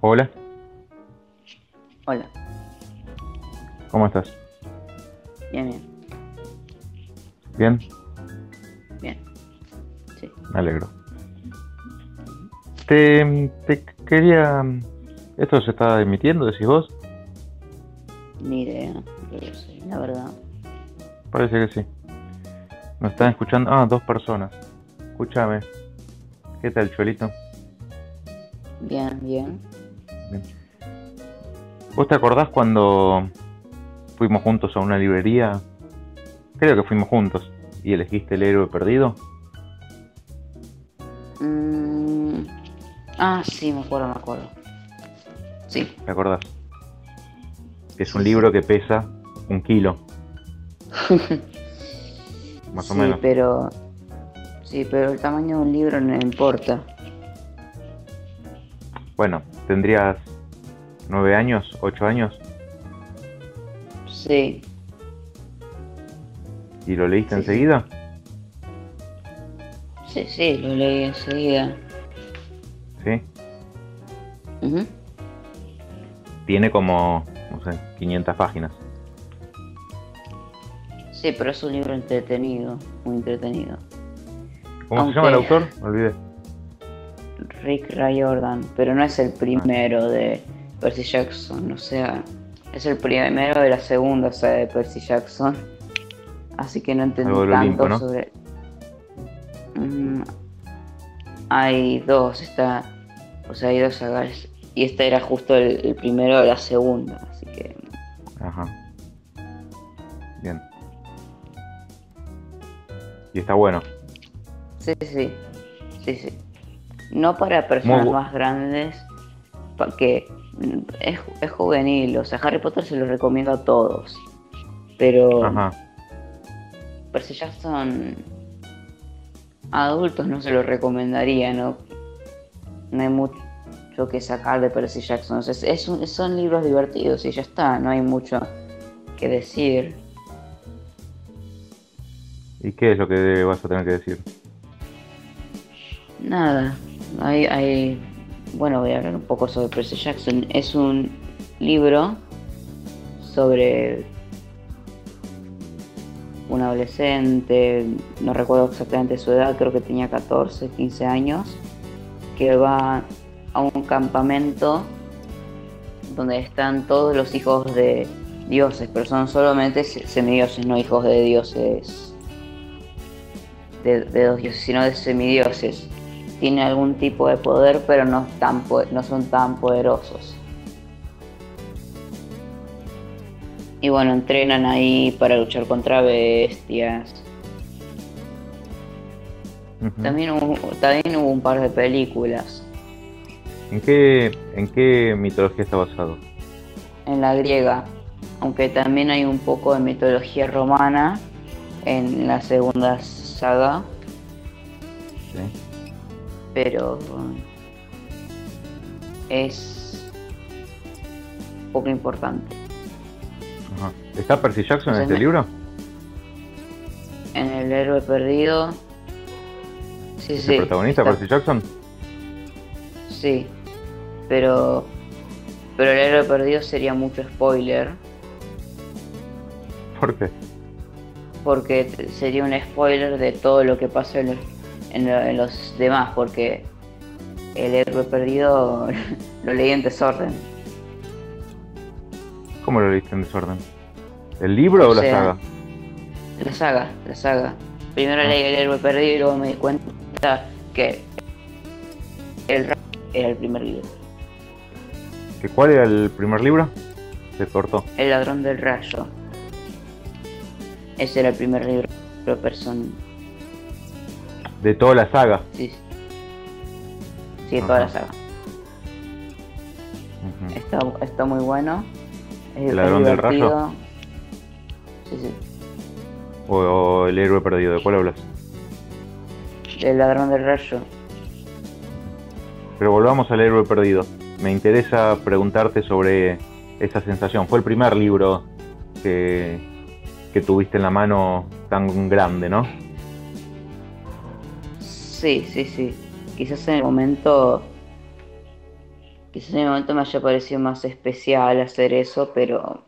Hola, Hola, ¿cómo estás? bien, bien, ¿Bien? bien. Sí. Me alegro. Te, te quería... ¿Esto se está emitiendo, decís vos? Ni idea, pero sí, la verdad. Parece que sí. Nos están escuchando... Ah, dos personas. Escúchame. ¿Qué tal, Chuelito? Bien, bien. Bien. ¿Vos te acordás cuando fuimos juntos a una librería? Creo que fuimos juntos. ¿Y elegiste el héroe perdido? Mm, Ah, sí, me acuerdo, me acuerdo. Sí, ¿Te acordás? Es un libro que pesa un kilo. Más o sí, menos. pero. Sí, pero el tamaño de un libro no importa. Bueno, tendrías nueve años, ocho años, Sí, y lo leíste Sí, enseguida. sí, sí, lo leí enseguida. Sí. Ujú. Tiene como, no sé, 500 páginas. Sí, pero es un libro entretenido, muy entretenido. ¿Cómo Aunque- se llama el autor? Me olvidé. Rick Riordan, pero no es el primero de Percy Jackson, o sea, es el primero de la segunda saga de Percy Jackson. Así que no entendí tanto Olimpo, ¿no? sobre. Mm, hay dos, está. O sea, hay dos sagas. Y este era justo el, el primero de la segunda, así que. Ajá. Bien. Y está bueno. Sí, sí, sí, sí. No para personas Muy más grandes, porque es, es juvenil, o sea, Harry Potter se lo recomiendo a todos. Pero Ajá. Percy Jackson a adultos no se lo recomendaría, ¿no? No hay mucho que sacar de Percy Jackson. Es- es un- son libros divertidos y ya está, no hay mucho que decir. ¿Y qué es lo que vas a tener que decir? Nada, hay, bueno, voy a hablar un poco sobre Percy Jackson. Es un libro sobre un adolescente, no recuerdo exactamente su edad, creo que tenía 14, 15 años, que va a un campamento donde están todos los hijos de dioses, pero son solamente se- semidioses, no hijos de dioses, de, de dos dioses, sino de semidioses. Tienen algún tipo de poder, pero no, tan, no son tan poderosos. Y bueno, entrenan ahí para luchar contra bestias. También hubo, también hubo un par de películas. ¿En qué, ¿En qué mitología está basado? en la griega, aunque también hay un poco de mitología romana en la segunda saga, ¿Sí? Pero es poco importante. Ajá. ¿Está Percy Jackson en este libro? En el héroe perdido, sí, ¿Es sí, el protagonista está- Percy Jackson? sí, pero pero el héroe perdido sería mucho spoiler. ¿Por qué? porque sería un spoiler de todo lo que pasa en los, en lo- en los demás, porque el héroe perdido lo leí en desorden. ¿Cómo lo leíste en desorden? ¿El libro o, O la saga? La saga, la saga. Primero Ah. leí el héroe perdido y luego me di cuenta que el ra- era el primer libro. ¿Que ¿Cuál era el primer libro? Se cortó. El ladrón del rayo. Ese era el primer libro de person De toda la saga. Sí, sí toda la saga. Está, está muy bueno. Es, ¿El ladrón del rayo? Sí, sí. O, o el héroe perdido, ¿de cuál hablas? El ladrón del rayo. Pero volvamos al héroe perdido. Me interesa preguntarte sobre esa sensación. Fue el primer libro que, que tuviste en la mano tan grande, ¿no? Sí, sí, sí. Quizás en el momento quizás en el momento me haya parecido más especial hacer eso, pero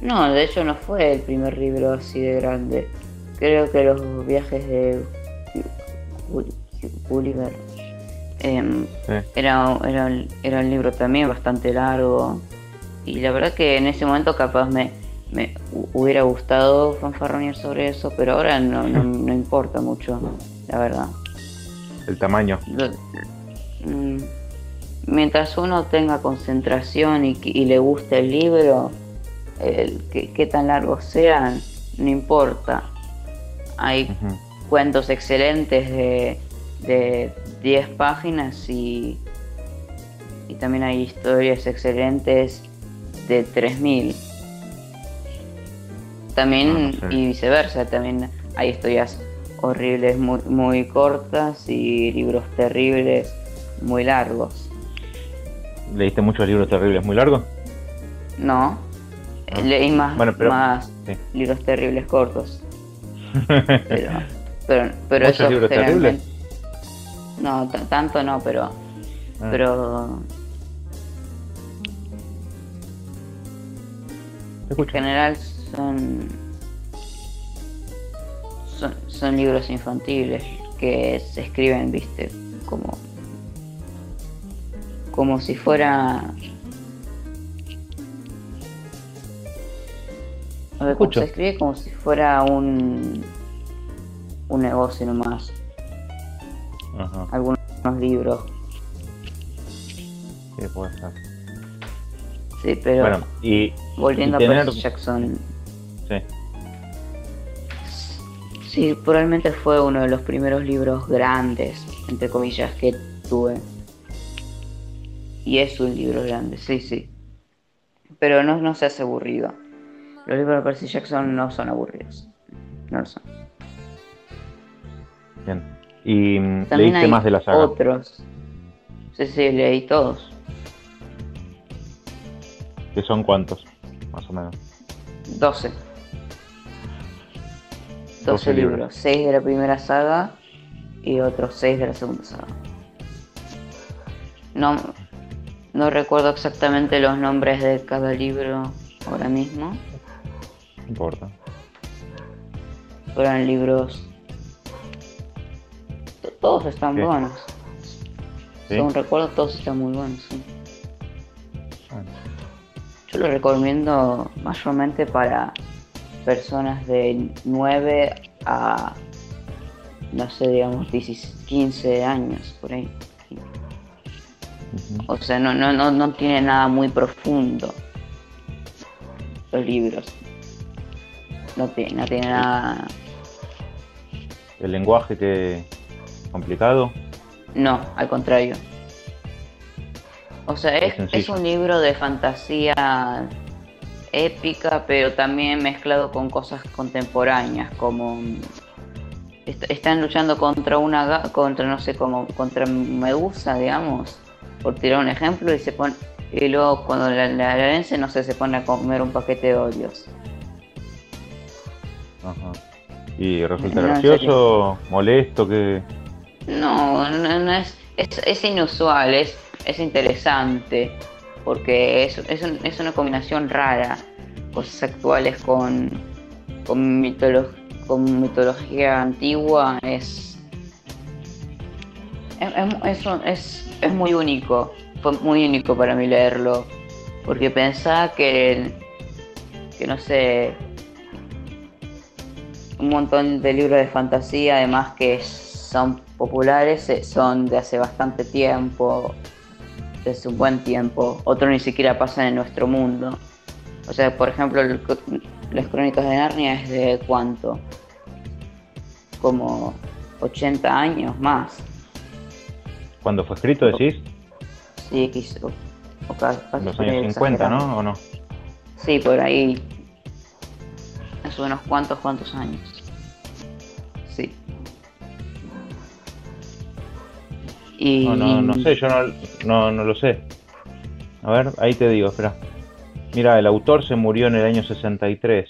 no, de hecho no fue el primer libro así de grande. Creo que los viajes de Gulliver em, era, era, un libro también bastante largo. Y la verdad que en ese momento capaz me, me hubiera gustado fanfarronear sobre eso, pero ahora no, no, importa mucho, la verdad. El tamaño. Mm, mientras uno tenga concentración y, y le guste el libro, el, que, tan largos sean, no importa. Hay cuentos excelentes de, de 10 páginas y, y también hay historias excelentes de 3000. También, ah, y viceversa, también hay historias horribles muy, muy cortas y libros terribles muy largos. ¿Leíste muchos libros terribles muy largos? No, ah. leí más, más libros terribles cortos. pero, pero, pero eso libros terribles? No, tanto no, pero. Ah. Pero. En general son, son, libros infantiles que se escriben, viste, como como si fuera a ver, se escribe como si fuera un un negocio nomás. Algunos libros. Sí puede ser. Sí pero bueno, y volviendo a Percy Jackson Sí, probablemente fue uno de los primeros libros grandes, entre comillas, que tuve. Y es un libro grande, sí, sí. Pero no, no se hace aburrido. Los libros de Percy Jackson no son aburridos. No lo son. Bien. ¿Y mm, leíste más de la saga? Otros. Sí, sí, leí todos. ¿Qué son cuántos? Más o menos. 12. 12 libros. 6 de la primera saga y otros 6 de la segunda saga. No, no recuerdo exactamente los nombres de cada libro ahora mismo. No importa. Fueron libros. Todos están buenos. Según recuerdo, todos están muy buenos. Yo lo recomiendo mayormente para personas de 9 a, no sé, digamos, 15 años, por ahí. O sea, no, no, no, no tiene nada muy profundo los libros. No tiene, no tiene nada... ¿El lenguaje que complicado? No, al contrario. O sea, es, es un libro de fantasía épica, pero también mezclado con cosas contemporáneas, como están luchando contra una contra no sé como contra Medusa, digamos, por tirar un ejemplo y se pone y luego cuando la, la, vence no sé se pone a comer un paquete de óleos. Ajá. ¿Y resulta gracioso, molesto que No, no, es, es, inusual, es, es interesante porque es, es, una combinación rara, cosas actuales con, con, mitología antigua, es, es, es, muy único, fue muy único para mí leerlo, porque pensaba que, que no sé, un montón de libros de fantasía, además que son populares, eh, son de hace bastante tiempo, desde un buen tiempo, otros ni siquiera pasan en nuestro mundo. O sea, por ejemplo, las crónicas de Narnia es de cuánto? Como 80 años más. ¿Cuándo fue escrito, decís? Sí, quiso. Los años 50, ¿no? ¿O no? Sí, por ahí. Hace unos cuantos, cuantos años. Sí. No, no, no sé, yo no, no, lo sé. A ver, ahí te digo, espera. Mira, el autor se murió en el año 63.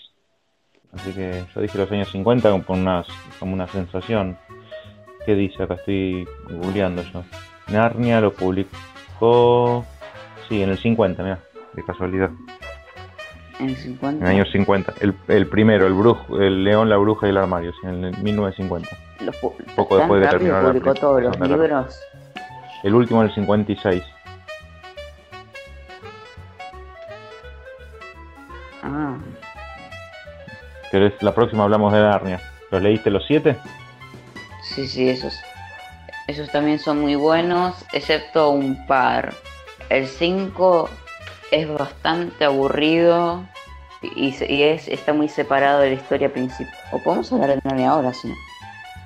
Así que yo dije los años 50 como una, como una sensación. ¿Qué dice? Acá estoy googleando yo. Narnia lo publicó sí, en el 50, mira, de casualidad. En el 50. En el año 50. El, el primero, el, brujo, el León, la Bruja y el Armario, sí, en el 1950. Los Poco después de terminar la publicó todos los libros. El último en el 56. Ah. La próxima hablamos de Narnia. ¿Los leíste los siete? sí, sí, esos. Esos también son muy buenos, excepto un par. El 5 es bastante aburrido y, y es, está muy separado de la historia principal. O podemos hablar de Narnia ahora, sí.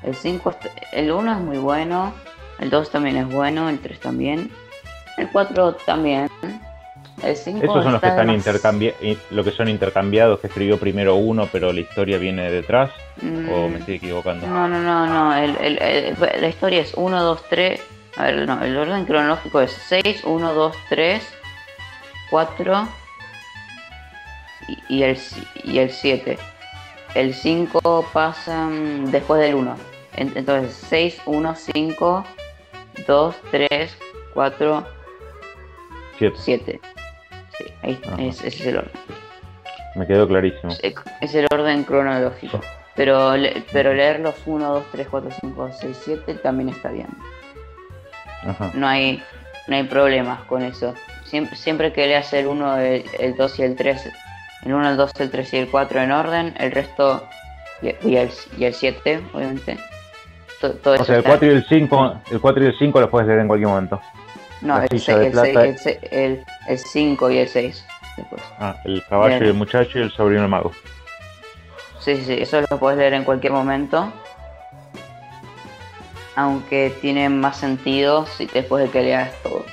El 5, el 1 es muy bueno, el 2 también es bueno, el 3 también, el 4 también. El 5 Esos son los que está están demas- intercambiados, lo que son intercambiados, que escribió primero uno, pero la historia viene detrás. ¿O Mm, me estoy equivocando? No, no, no, no. El, el- el- la historia es 1, 2, 3. A ver, no, el orden cronológico es 6, 1, 2, 3, 4 y, y el, si- y el 7. El 5 pasa mm, después del 1. En- Entonces 6, 1, 5, 2, 3, 4, Siete. 7. Sí, ahí, es- ese es el orden. Me quedó clarísimo. Es, es el orden cronológico. Pero, le- pero leer los 1, 2, 3, 4, 5, 6, 7 también está bien. Ajá. No hay, no hay problemas con eso. Siempre, siempre que leas el 1, el, el 2 y el 3, el 1, el 2, el 3 y el 4 en orden, el resto y, y el, y el 7, obviamente. To- todo O eso sea, el está- 4 y el 5, el 4 y el 5 los puedes leer en cualquier momento. No, el, 6, el, plata. 6, el, se- el, el 5 y el 6. Después. Ah, el caballo Bien. y el muchacho y el sobrino del mago. Sí, sí, eso lo puedes leer en cualquier momento. Aunque tiene más sentido si después de que leas todo.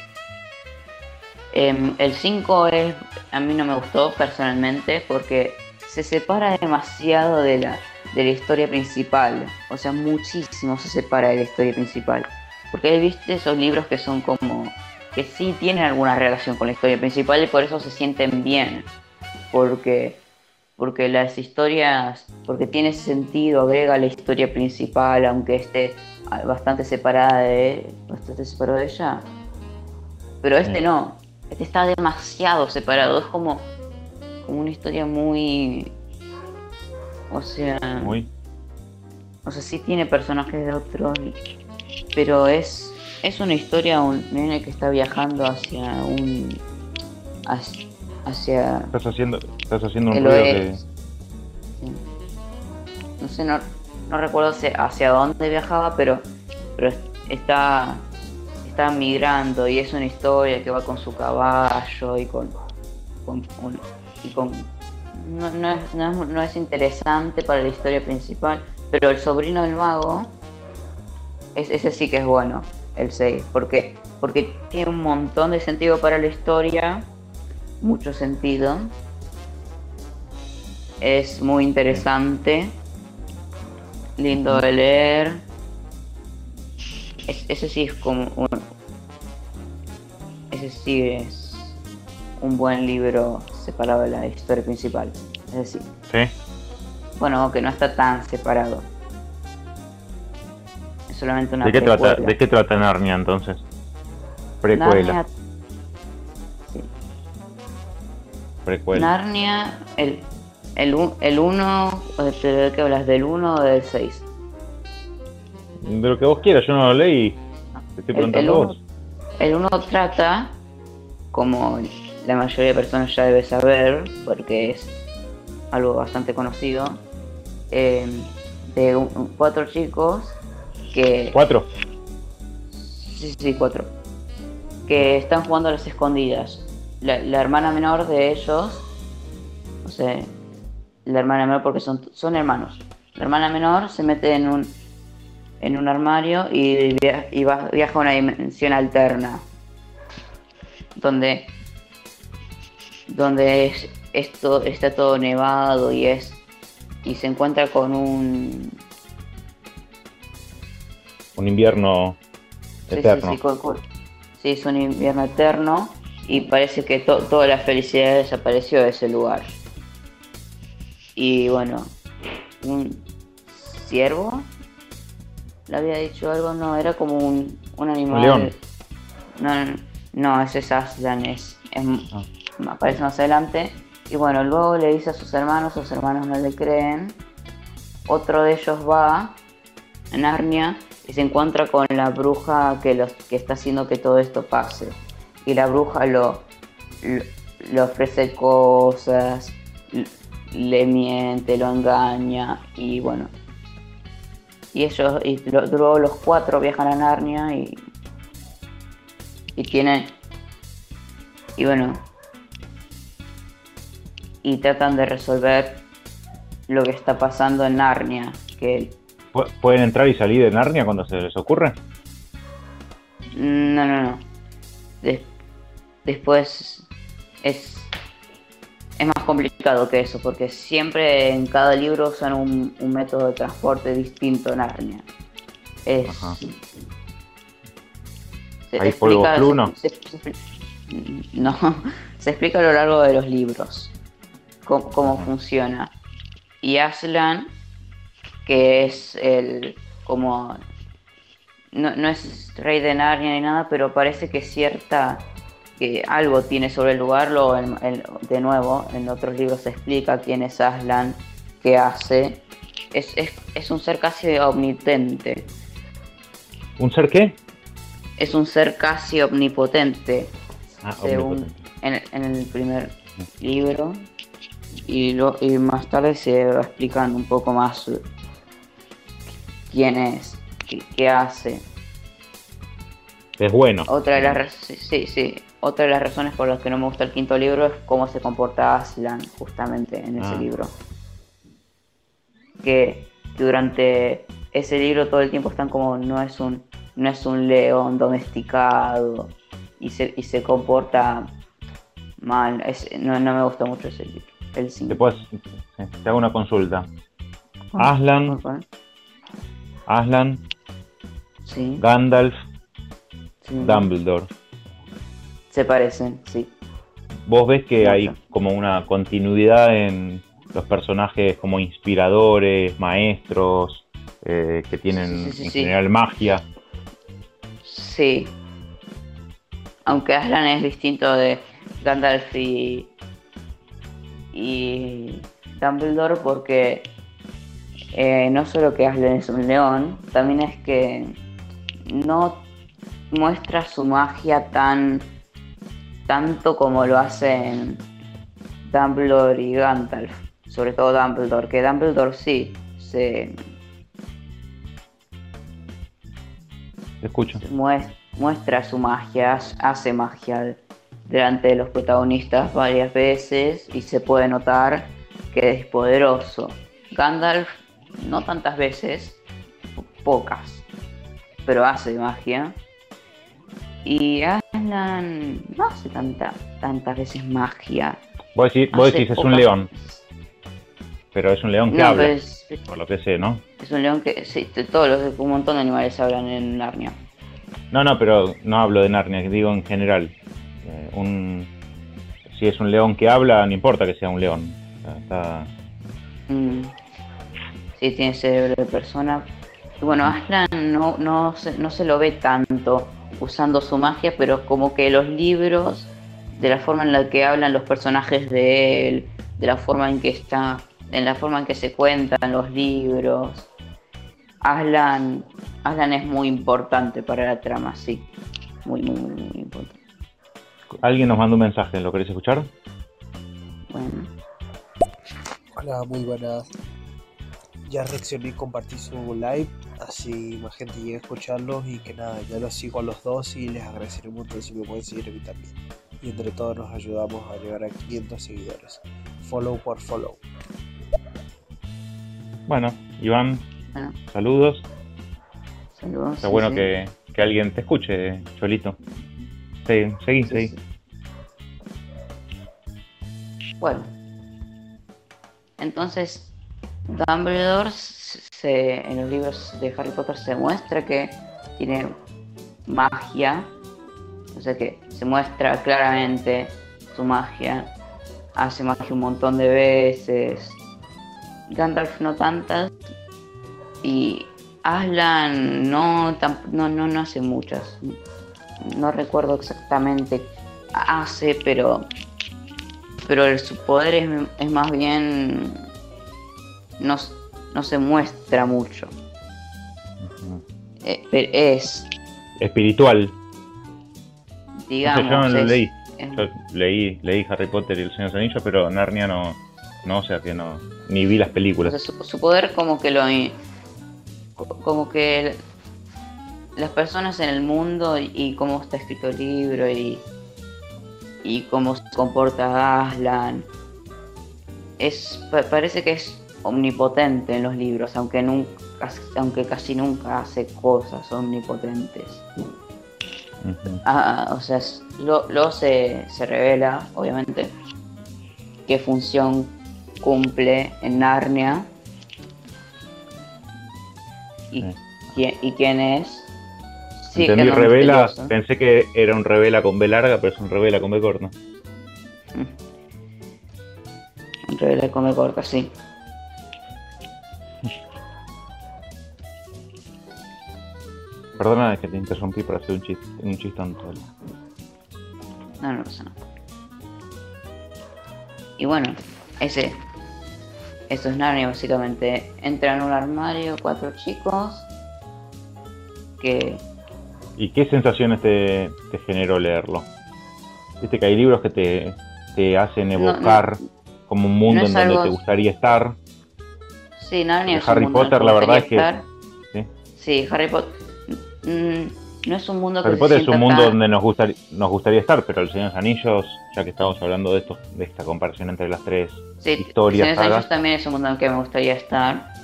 Em, el 5 es. A mí no me gustó personalmente porque se separa demasiado de la, de la historia principal. O sea, muchísimo se separa de la historia principal. Porque viste esos libros que son como. que sí tienen alguna relación con la historia principal y por eso se sienten bien. Porque porque las historias, porque tiene sentido, agrega la historia principal, aunque esté bastante separada de, bastante separado de ella. Pero este no, este está demasiado separado, es como, como una historia muy, o sea, Muy. o sea, sí tiene personajes de otros, pero es, es una historia un nene que está viajando hacia un, hacia, hacia Estás haciendo, estás haciendo un ruido. Sí. No sé, no, no recuerdo hacia, hacia dónde viajaba, pero, pero es- está, está migrando y es una historia que va con su caballo y con, y con no, no es, no, es, interesante para la historia principal, pero el sobrino del mago es, ese sí que es bueno, el 6, porque, porque tiene un montón de sentido para la historia, mucho sentido. Es muy interesante, lindo de leer. Es- ese sí es como un, ese sí es un buen libro separado de la historia principal. Es decir, Sí. bueno, que no está tan separado. Es solamente una ¿De qué, trata. ¿De qué trata Narnia entonces? Precuela. Narnia, sí. Precuela. Narnia, el, el, un- el 1, ¿de qué hablas? ¿Del 1 o del 6? De lo que vos quieras, yo no lo leí. Te estoy El- preguntando el uno- vos. El 1 trata, como la mayoría de personas ya debe saber, porque es algo bastante conocido, eh, de un- cuatro chicos que... ¿Cuatro? Sí, sí, cuatro. Que están jugando a las escondidas. La, la hermana menor de ellos, o sea, la hermana menor porque son, son hermanos. La hermana menor se mete en un en un armario y, via- y va- viaja a una dimensión alterna. Donde donde es, esto está todo nevado y es y se encuentra con un Un invierno eterno. Sí, sí, con- con- sí, es un invierno eterno y parece que to- toda la felicidad desapareció de ese lugar. Y bueno, un ciervo, le había dicho algo, no, era como un, un animal. león. No, no, No, ese es Aslan, es, ah. Aparece más adelante. Y bueno, luego le dice a sus hermanos, sus hermanos no le creen. Otro de ellos va a Narnia y se encuentra con la bruja que, los, que está haciendo que todo esto pase. Y la bruja lo, le ofrece cosas, le miente, lo engaña y bueno. Y ellos, y luego los cuatro viajan a Narnia y, y tienen, y bueno, y tratan de resolver lo que está pasando en Narnia. Que ¿Pueden entrar y salir de Narnia cuando se les ocurre? No, no, no. después es, es más complicado que eso, porque siempre en cada libro usan un, método de transporte distinto en Narnia. Es, ¿Hay polvo no? no, se explica a lo largo de los libros cómo, funciona. Y Aslan, que es el como no, no, es rey de Narnia ni nada, pero parece que cierta que algo tiene sobre el lugar. Lo, de nuevo, en otros libros se explica quién es Aslan, qué hace. Es, es, un ser casi omnipotente. ¿Un ser qué? Es un ser casi omnipotente. Ah, según En, en, el primer libro. Y, lo, y más tarde se va explicando un poco más quién es, qué, hace. Es bueno. Otra de las sí, sí, otra de las razones por las que no me gusta el quinto libro es cómo se comporta Aslan justamente en ese ah. libro. Que durante ese libro todo el tiempo están como no es un no es un león domesticado y se, y se comporta mal. no, no me gusta mucho ese libro. El Te, te hago una consulta. Ah, Aslan, Aslan, Gandalf, Dumbledore. Se parecen, sí. ¿Vos ves que hay como una continuidad en los personajes como inspiradores, maestros, eh, que tienen en general magia? Sí. Aunque Aslan es distinto de Gandalf y, y Dumbledore porque eh, no solo que Aslan es un león, también es que no muestra su magia tan tanto como lo hacen Dumbledore y Gandalf, sobre todo Dumbledore, que Dumbledore sí se escucho. muestra su magia, hace magia delante de los protagonistas varias veces y se puede notar que es poderoso. Gandalf no tantas veces, pocas, pero hace magia. Y Aslan no hace tanta, tantas veces magia. Vos decís, es un león. Pero es un león que habla, por lo que sé, ¿no? Es un león que, sí, todos los, un montón de animales hablan en Narnia. No, no, pero no hablo de Narnia, digo en general. Eh, un, si es un león que habla, no importa que sea un león. Está... Mm. Sí, tiene cerebro de persona. bueno, Aslan no, no, se, no se lo ve tanto usando su magia, pero como que los libros, de la forma en la que hablan los personajes de él, de la forma en que está, en la forma en que se cuentan los libros, Aslan, Aslan es muy importante para la trama, sí. Muy, muy, muy, importante. Alguien nos manda un mensaje, ¿lo querés escuchar? Bueno. Hola, muy buenas. Ya reaccioné y compartí su live, así más gente llegue a escucharlos y que nada, ya los sigo a los dos y les agradeceré un montón si me pueden seguir a mí también. Y entre todos nos ayudamos a llegar a 500 seguidores. Follow por follow. Bueno, Iván, Saludos. Saludos. Está bueno Que, alguien te escuche, Cholito. Sí, seguí, seguí. Bueno. Entonces, Dumbledore se, en los libros de Harry Potter se muestra que tiene magia. O sea que se muestra claramente su magia. Hace magia un montón de veces. Gandalf no tantas, y Aslan no, no, no, hace muchas. No recuerdo exactamente hace, pero pero su poder es, más bien no, no, se muestra mucho. Eh, es espiritual. Digamos. yo no lo leí. Yo leí, leí Harry Potter y el Señor de los Anillos, pero Narnia no, no, o sea que no, ni vi las películas. su, poder como que lo, como que las personas en el mundo y, cómo está escrito el libro y, y cómo se comporta Aslan, es, parece que es omnipotente en los libros, aunque nunca, aunque casi nunca hace cosas omnipotentes. Ah, o sea, luego se, se revela, obviamente, qué función cumple en Narnia y, y quién es. Sí, Entendí revela, pensé que era un revela con B larga, pero es un revela con B corta. Mm. Un revela con B corta, sí. Perdona que te interrumpí para hacer un chiste, un chistón. No, no pasa nada. Y bueno, ese. Eso es Narnia básicamente. Entran en un armario cuatro chicos que... ¿Y qué sensaciones te, generó leerlo? Viste que hay libros que te, te hacen evocar como un mundo en donde te gustaría estar. Sí, Narnia es Harry Potter, la verdad es que... ¿sí? ¿sí? Harry Potter... Mm, no es un mundo que Harry Potter es un mundo donde nos gustaría, nos gustaría estar, pero el Señor de los Anillos, ya que estamos hablando de esto, de esta comparación entre las tres sí, historias. El Señor de los Anillos también es un mundo en el que me gustaría estar.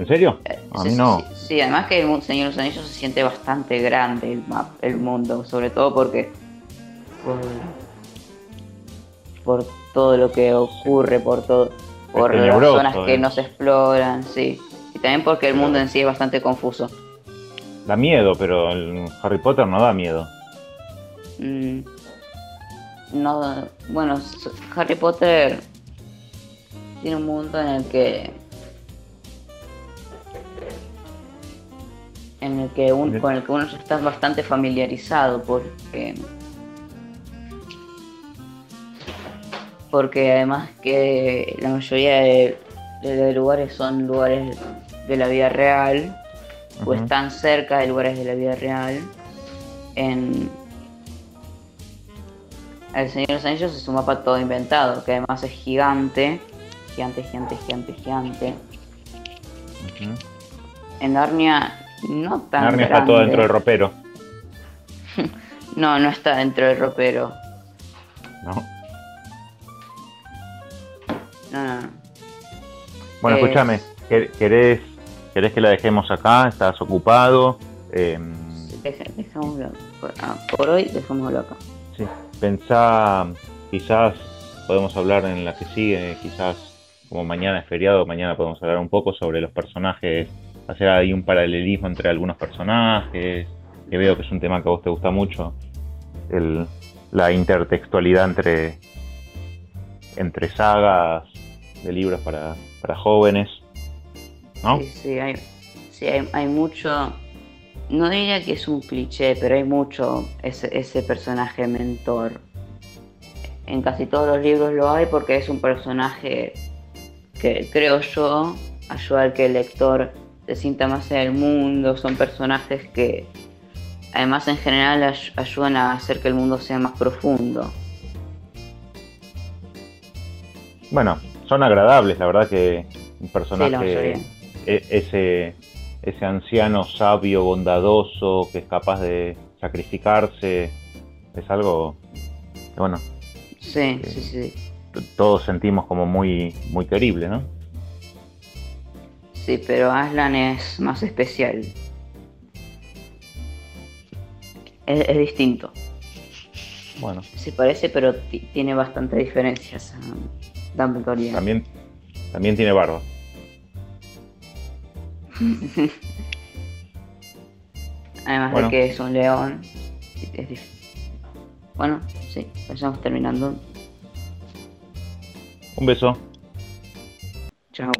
¿En serio? Eh, a mí no. Sí, además que el Señor de los Anillos se siente bastante grande el, map, el mundo, sobre todo porque por, todo lo que ocurre, por todo, por las zonas que no se exploran, sí. Y también porque el mundo en sí es bastante confuso. Da miedo, pero el Harry Potter no da miedo. Mm, no, bueno, Harry Potter tiene un mundo en el que en el que con el que uno está bastante familiarizado porque porque además que la mayoría de lugares son lugares de la vida real o están cerca de lugares de la vida real. En El Señor de los Anillos es un mapa todo inventado, que además es gigante, gigante, gigante, gigante, gigante. En Narnia no tan Narnia está todo dentro del ropero. no, no está dentro del ropero. No. No, no, no. Bueno, escúchame, ¿querés ¿Querés que la dejemos acá? ¿Estás ocupado? Eh, por, hoy dejémoslo acá. Sí, pensá, quizás podemos hablar en la que sigue, quizás como mañana es feriado, mañana podemos hablar un poco sobre los personajes, hacer ahí un paralelismo entre algunos personajes, que veo que es un tema que a vos te gusta mucho, la intertextualidad entre, entre sagas de libros para, para jóvenes. Sí, sí, hay, sí hay, mucho. No diría que es un cliché, pero hay mucho ese, ese personaje mentor. En casi todos los libros lo hay porque es un personaje que creo yo ayuda al que el lector se sienta más en el mundo. Son personajes que además en general ayudan a hacer que el mundo sea más profundo. Bueno, son agradables, la verdad que un personaje e, ese, ese anciano sabio, bondadoso, que es capaz de sacrificarse, es algo que, bueno, sí, sí, sí. todos sentimos como muy, muy querible, ¿no? Sí, pero Aslan es más especial. Es, distinto. Bueno. Se parece, pero tiene bastante diferencias. También, también tiene barba. Además de que es un león. Bueno, sí, estamos terminando. Un beso. Chao.